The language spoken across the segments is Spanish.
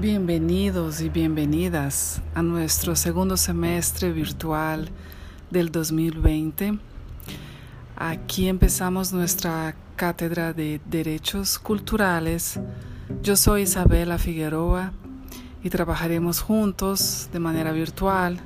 Bienvenidos y bienvenidas a nuestro segundo semestre virtual del 2020. Aquí empezamos nuestra cátedra de Derechos Culturales. Yo soy Isabela Figueroa y trabajaremos juntos de manera virtual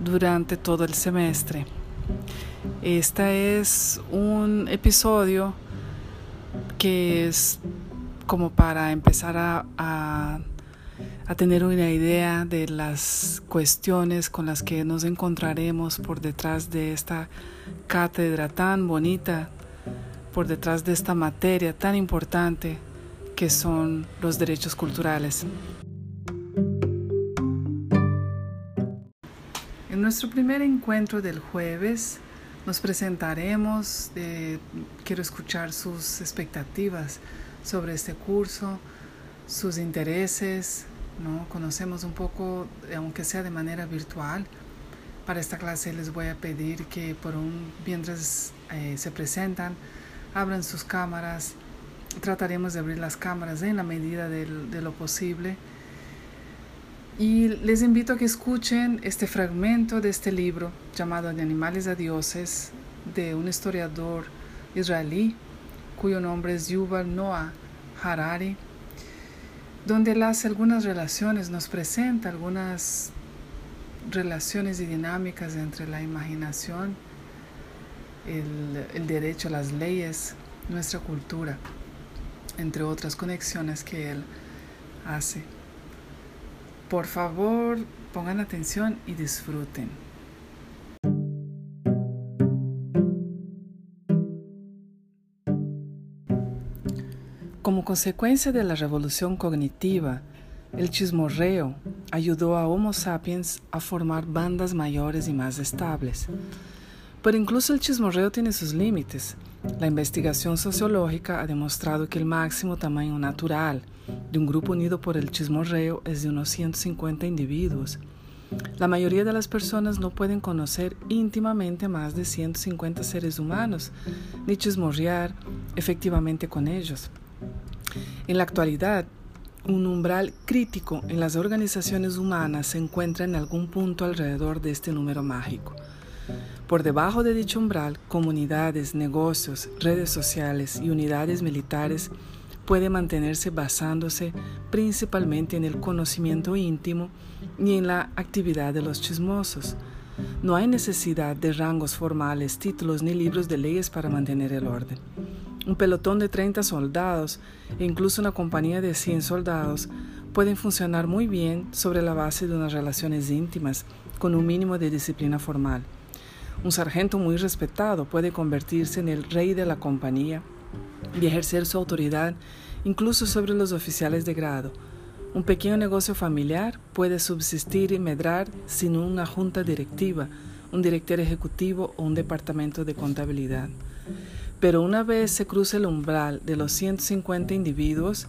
durante todo el semestre. Este es un episodio que es como para empezar a, a a tener una idea de las cuestiones con las que nos encontraremos por detrás de esta cátedra tan bonita, por detrás de esta materia tan importante que son los derechos culturales. En nuestro primer encuentro del jueves nos presentaremos, quiero escuchar sus expectativas sobre este curso, sus intereses, ¿no? Conocemos un poco, aunque sea de manera virtual. Para esta clase les voy a pedir que por un, mientras eh, se presentan, abran sus cámaras. Trataremos de abrir las cámaras en la medida de, lo posible. Y les invito a que escuchen este fragmento de este libro llamado De animales a dioses de un historiador israelí cuyo nombre es Yuval Noah Harari donde él hace algunas relaciones, nos presenta algunas relaciones y dinámicas entre la imaginación, el, el derecho, las leyes, nuestra cultura, entre otras conexiones que él hace. Por favor, pongan atención y disfruten. Como consecuencia de la revolución cognitiva, el chismorreo ayudó a Homo sapiens a formar bandas mayores y más estables. Pero incluso el chismorreo tiene sus límites. La investigación sociológica ha demostrado que el máximo tamaño natural de un grupo unido por el chismorreo es de unos 150 individuos. La mayoría de las personas no pueden conocer íntimamente más de 150 seres humanos, ni chismorrear efectivamente con ellos. En la actualidad, un umbral crítico en las organizaciones humanas se encuentra en algún punto alrededor de este número mágico. Por debajo de dicho umbral, comunidades, negocios, redes sociales y unidades militares pueden mantenerse basándose principalmente en el conocimiento íntimo y en la actividad de los chismosos. No hay necesidad de rangos formales, títulos ni libros de leyes para mantener el orden. Un pelotón de 30 soldados e incluso una compañía de 100 soldados pueden funcionar muy bien sobre la base de unas relaciones íntimas con un mínimo de disciplina formal. Un sargento muy respetado puede convertirse en el rey de la compañía y ejercer su autoridad incluso sobre los oficiales de grado. Un pequeño negocio familiar puede subsistir y medrar sin una junta directiva, un director ejecutivo o un departamento de contabilidad. Pero una vez se cruce el umbral de los 150 individuos,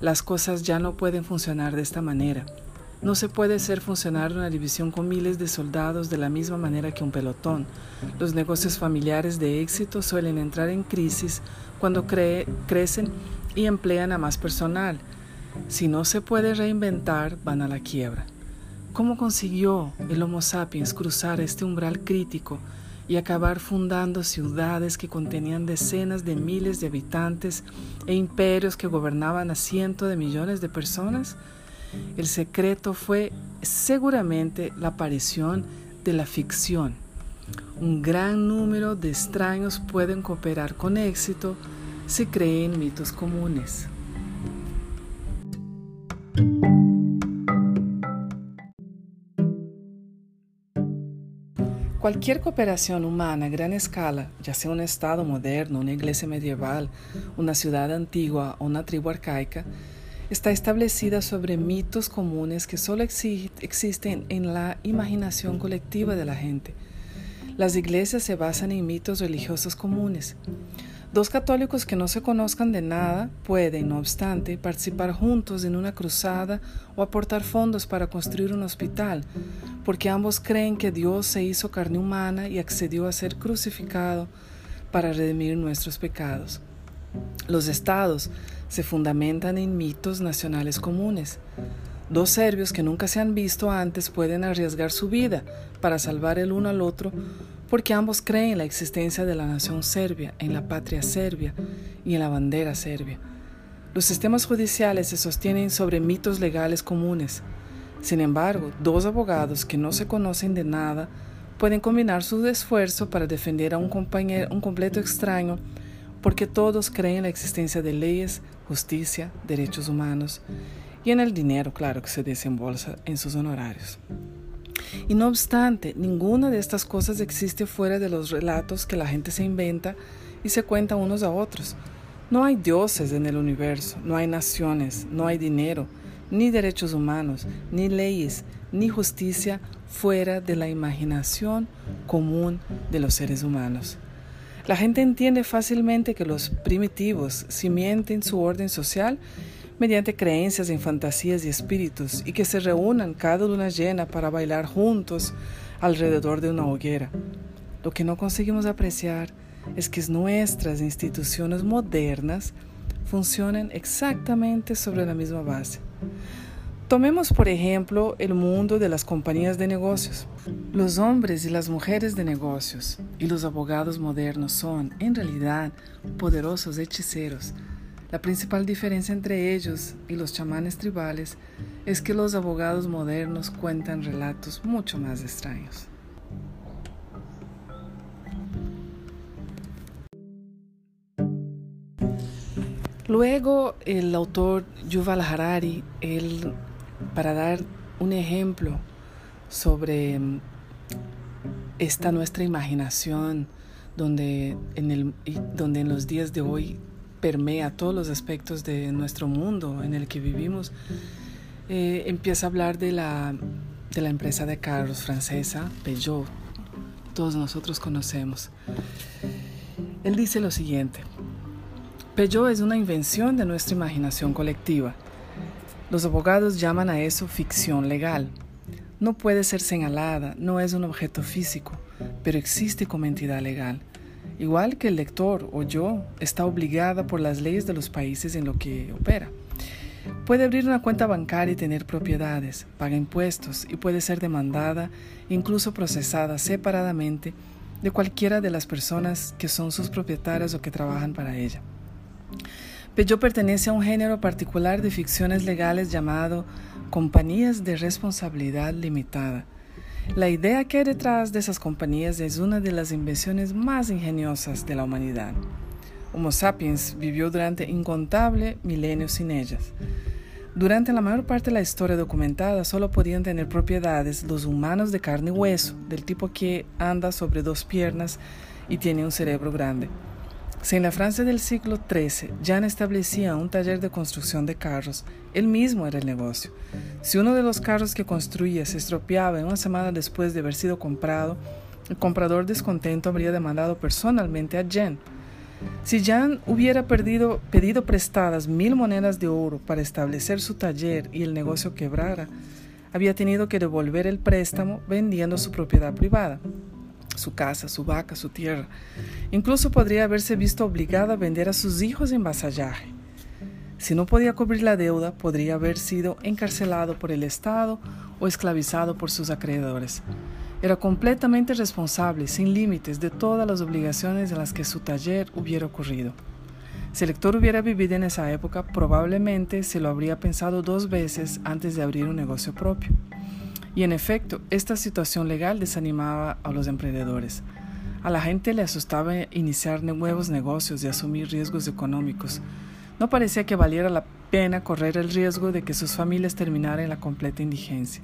las cosas ya no pueden funcionar de esta manera. No se puede hacer funcionar una división con miles de soldados de la misma manera que un pelotón. Los negocios familiares de éxito suelen entrar en crisis cuando crecen y emplean a más personal. Si no se puede reinventar, van a la quiebra. ¿Cómo consiguió el Homo sapiens cruzar este umbral crítico y acabar fundando ciudades que contenían decenas de miles de habitantes e imperios que gobernaban a cientos de millones de personas? El secreto fue seguramente la aparición de la ficción. Un gran número de extraños pueden cooperar con éxito si creen mitos comunes. Cualquier cooperación humana a gran escala, ya sea un Estado moderno, una iglesia medieval, una ciudad antigua o una tribu arcaica, está establecida sobre mitos comunes que solo existen en la imaginación colectiva de la gente. Las iglesias se basan en mitos religiosos comunes. Dos católicos que no se conozcan de nada pueden, no obstante, participar juntos en una cruzada o aportar fondos para construir un hospital, porque ambos creen que Dios se hizo carne humana y accedió a ser crucificado para redimir nuestros pecados. Los estados se fundamentan en mitos nacionales comunes. Dos serbios que nunca se han visto antes pueden arriesgar su vida para salvar el uno al otro porque ambos creen en la existencia de la nación serbia, en la patria serbia y en la bandera serbia. Los sistemas judiciales se sostienen sobre mitos legales comunes. Sin embargo, dos abogados que no se conocen de nada pueden combinar su esfuerzo para defender a un, compañero, un completo extraño porque todos creen en la existencia de leyes, justicia, derechos humanos y en el dinero, claro, que se desembolsa en sus honorarios. Y no obstante, ninguna de estas cosas existe fuera de los relatos que la gente se inventa y se cuenta unos a otros. No hay dioses en el universo, no hay naciones, no hay dinero, ni derechos humanos, ni leyes, ni justicia fuera de la imaginación común de los seres humanos. La gente entiende fácilmente que los primitivos cimienten su orden social mediante creencias en fantasías y espíritus y que se reúnan cada luna llena para bailar juntos alrededor de una hoguera. Lo que no conseguimos apreciar es que nuestras instituciones modernas funcionan exactamente sobre la misma base. Tomemos, por ejemplo, el mundo de las compañías de negocios. Los hombres y las mujeres de negocios y los abogados modernos son, en realidad, poderosos hechiceros la principal diferencia entre ellos y los chamanes tribales es que los abogados modernos cuentan relatos mucho más extraños. Luego el autor Yuval Harari, él, para dar un ejemplo sobre mm, esta nuestra imaginación, donde en, el, donde en los días de hoy permea todos los aspectos de nuestro mundo en el que vivimos, eh, empieza a hablar de la, de la empresa de carros francesa, Peugeot. Todos nosotros conocemos. Él dice lo siguiente, Peugeot es una invención de nuestra imaginación colectiva. Los abogados llaman a eso ficción legal. No puede ser señalada, no es un objeto físico, pero existe como entidad legal igual que el lector o yo, está obligada por las leyes de los países en los que opera. Puede abrir una cuenta bancaria y tener propiedades, paga impuestos y puede ser demandada, incluso procesada separadamente de cualquiera de las personas que son sus propietarias o que trabajan para ella. Peugeot pertenece a un género particular de ficciones legales llamado compañías de responsabilidad limitada, la idea que hay detrás de esas compañías es una de las invenciones más ingeniosas de la humanidad. Homo sapiens vivió durante incontables milenios sin ellas. Durante la mayor parte de la historia documentada solo podían tener propiedades los humanos de carne y hueso, del tipo que anda sobre dos piernas y tiene un cerebro grande. Si en la Francia del siglo XIII Jan establecía un taller de construcción de carros, él mismo era el negocio. Si uno de los carros que construía se estropeaba en una semana después de haber sido comprado, el comprador descontento habría demandado personalmente a Jan. Si Jan hubiera pedido prestadas mil monedas de oro para establecer su taller y el negocio quebrara, había tenido que devolver el préstamo vendiendo su propiedad privada su casa, su vaca, su tierra. Incluso podría haberse visto obligada a vender a sus hijos en vasallaje. Si no podía cubrir la deuda, podría haber sido encarcelado por el Estado o esclavizado por sus acreedores. Era completamente responsable, sin límites, de todas las obligaciones en las que su taller hubiera ocurrido. Si el lector hubiera vivido en esa época, probablemente se lo habría pensado dos veces antes de abrir un negocio propio. Y en efecto, esta situación legal desanimaba a los emprendedores. A la gente le asustaba iniciar nuevos negocios y asumir riesgos económicos. No parecía que valiera la pena correr el riesgo de que sus familias terminaran en la completa indigencia.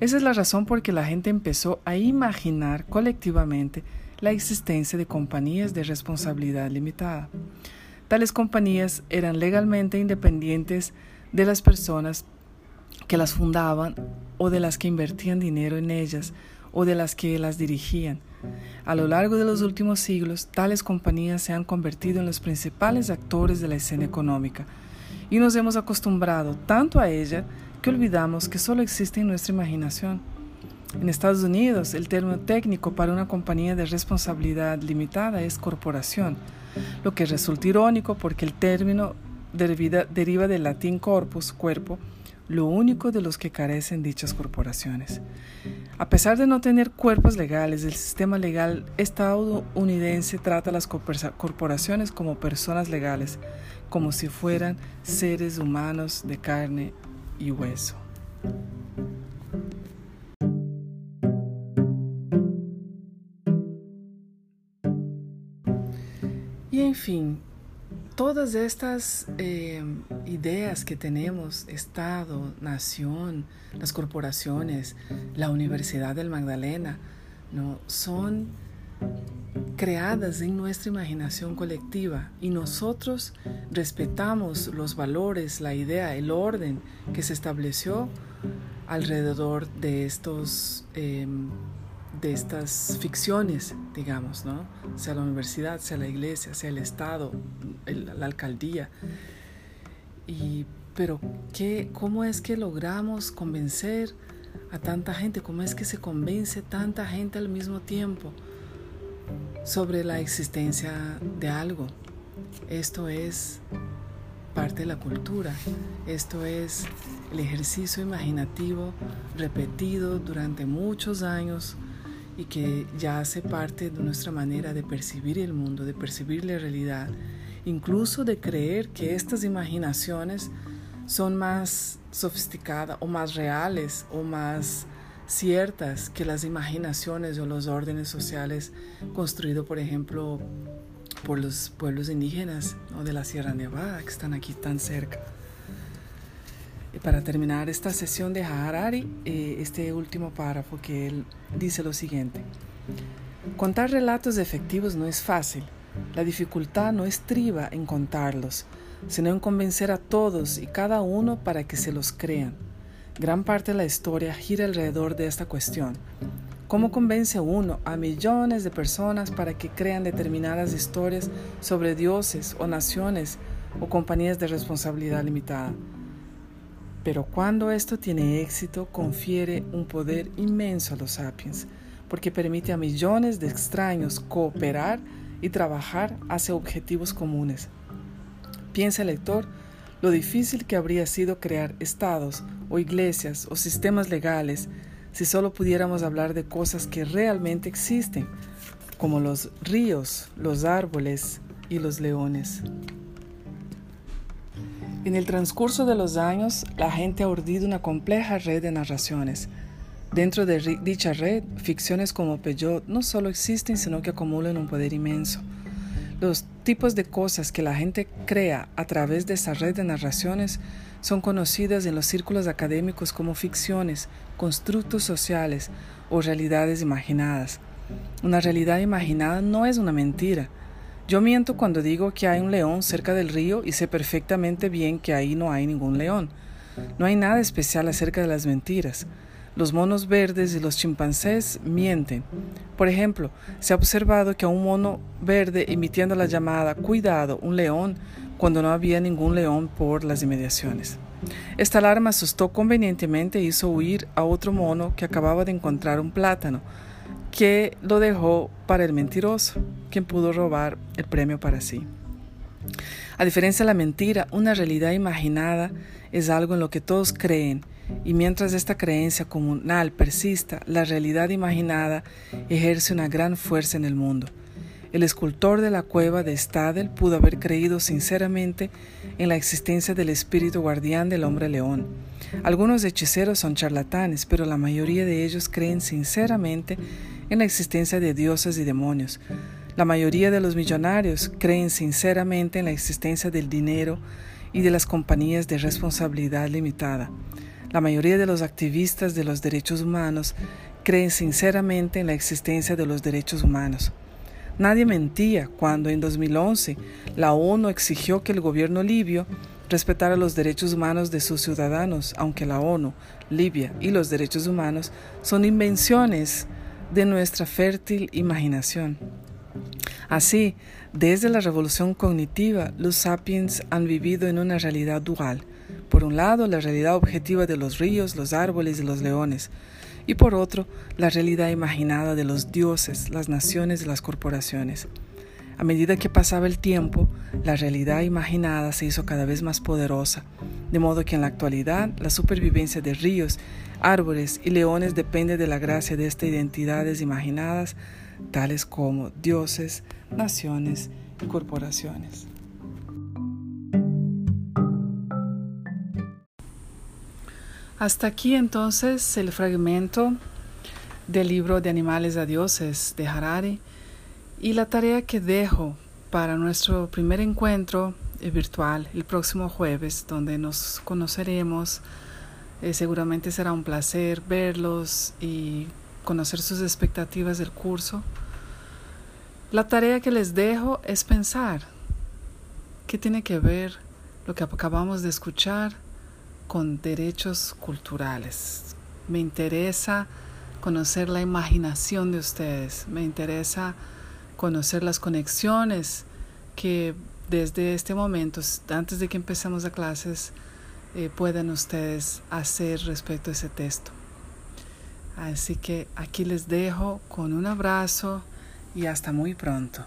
Esa es la razón por que la gente empezó a imaginar colectivamente la existencia de compañías de responsabilidad limitada. Tales compañías eran legalmente independientes de las personas que las fundaban o de las que invertían dinero en ellas o de las que las dirigían. A lo largo de los últimos siglos, tales compañías se han convertido en los principales actores de la escena económica y nos hemos acostumbrado tanto a ella que olvidamos que solo existe en nuestra imaginación. En Estados Unidos, el término técnico para una compañía de responsabilidad limitada es corporación, lo que resulta irónico porque el término deriva, deriva del latín corpus, cuerpo, lo único de los que carecen dichas corporaciones. A pesar de no tener cuerpos legales, el sistema legal estadounidense trata a las corporaciones como personas legales, como si fueran seres humanos de carne y hueso. Y en fin, todas estas eh, ideas que tenemos, Estado, nación, las corporaciones, la Universidad del Magdalena, ¿no? son creadas en nuestra imaginación colectiva y nosotros respetamos los valores, la idea, el orden que se estableció alrededor de estos em, de estas ficciones, digamos, ¿no? Sea la universidad, sea la iglesia, sea el Estado, la alcaldía. Y, pero, ¿qué, ¿cómo es que logramos convencer a tanta gente? ¿Cómo es que se convence tanta gente al mismo tiempo sobre la existencia de algo? Esto es parte de la cultura. Esto es el ejercicio imaginativo repetido durante muchos años y que ya hace parte de nuestra manera de percibir el mundo, de percibir la realidad, incluso de creer que estas imaginaciones son más sofisticadas o más reales o más ciertas que las imaginaciones o los órdenes sociales construidos, por ejemplo, por los pueblos indígenas o de la Sierra Nevada que están aquí tan cerca. Para terminar esta sesión de Harari, eh, este último párrafo que él dice lo siguiente. Contar relatos efectivos no es fácil. La dificultad no estriba en contarlos, sino en convencer a todos y cada uno para que se los crean. Gran parte de la historia gira alrededor de esta cuestión. ¿Cómo convence uno a millones de personas para que crean determinadas historias sobre dioses o naciones o compañías de responsabilidad limitada? Pero cuando esto tiene éxito, confiere un poder inmenso a los sapiens, porque permite a millones de extraños cooperar y trabajar hacia objetivos comunes. Piensa el lector lo difícil que habría sido crear estados o iglesias o sistemas legales si solo pudiéramos hablar de cosas que realmente existen, como los ríos, los árboles y los leones. En el transcurso de los años, la gente ha urdido una compleja red de narraciones. Dentro de dicha red, ficciones como Peyot no solo existen, sino que acumulan un poder inmenso. Los tipos de cosas que la gente crea a través de esta red de narraciones son conocidas en los círculos académicos como ficciones, constructos sociales o realidades imaginadas. Una realidad imaginada no es una mentira, yo miento cuando digo que hay un león cerca del río y sé perfectamente bien que ahí no hay ningún león. No hay nada especial acerca de las mentiras. Los monos verdes y los chimpancés mienten. Por ejemplo, se ha observado que a un mono verde emitiendo la llamada Cuidado, un león, cuando no había ningún león por las inmediaciones. Esta alarma asustó convenientemente e hizo huir a otro mono que acababa de encontrar un plátano que lo dejó para el mentiroso, quien pudo robar el premio para sí. A diferencia de la mentira, una realidad imaginada es algo en lo que todos creen, y mientras esta creencia comunal persista, la realidad imaginada ejerce una gran fuerza en el mundo. El escultor de la cueva de Stadel pudo haber creído sinceramente en la existencia del espíritu guardián del hombre león. Algunos hechiceros son charlatanes, pero la mayoría de ellos creen sinceramente en la existencia de dioses y demonios. La mayoría de los millonarios creen sinceramente en la existencia del dinero y de las compañías de responsabilidad limitada. La mayoría de los activistas de los derechos humanos creen sinceramente en la existencia de los derechos humanos. Nadie mentía cuando en 2011 la ONU exigió que el gobierno libio respetara los derechos humanos de sus ciudadanos, aunque la ONU, Libia y los derechos humanos son invenciones de nuestra fértil imaginación. Así, desde la revolución cognitiva, los sapiens han vivido en una realidad dual. Por un lado, la realidad objetiva de los ríos, los árboles y los leones, y por otro, la realidad imaginada de los dioses, las naciones y las corporaciones. A medida que pasaba el tiempo, la realidad imaginada se hizo cada vez más poderosa, de modo que en la actualidad la supervivencia de ríos, árboles y leones depende de la gracia de estas identidades imaginadas, tales como dioses, naciones y corporaciones. Hasta aquí entonces el fragmento del libro de Animales a Dioses de Harari y la tarea que dejo para nuestro primer encuentro eh, virtual el próximo jueves, donde nos conoceremos. Eh, seguramente será un placer verlos y conocer sus expectativas del curso. La tarea que les dejo es pensar qué tiene que ver lo que acabamos de escuchar con derechos culturales. Me interesa conocer la imaginación de ustedes, me interesa conocer las conexiones que desde este momento, antes de que empecemos las clases, eh, pueden ustedes hacer respecto a ese texto. Así que aquí les dejo con un abrazo y hasta muy pronto.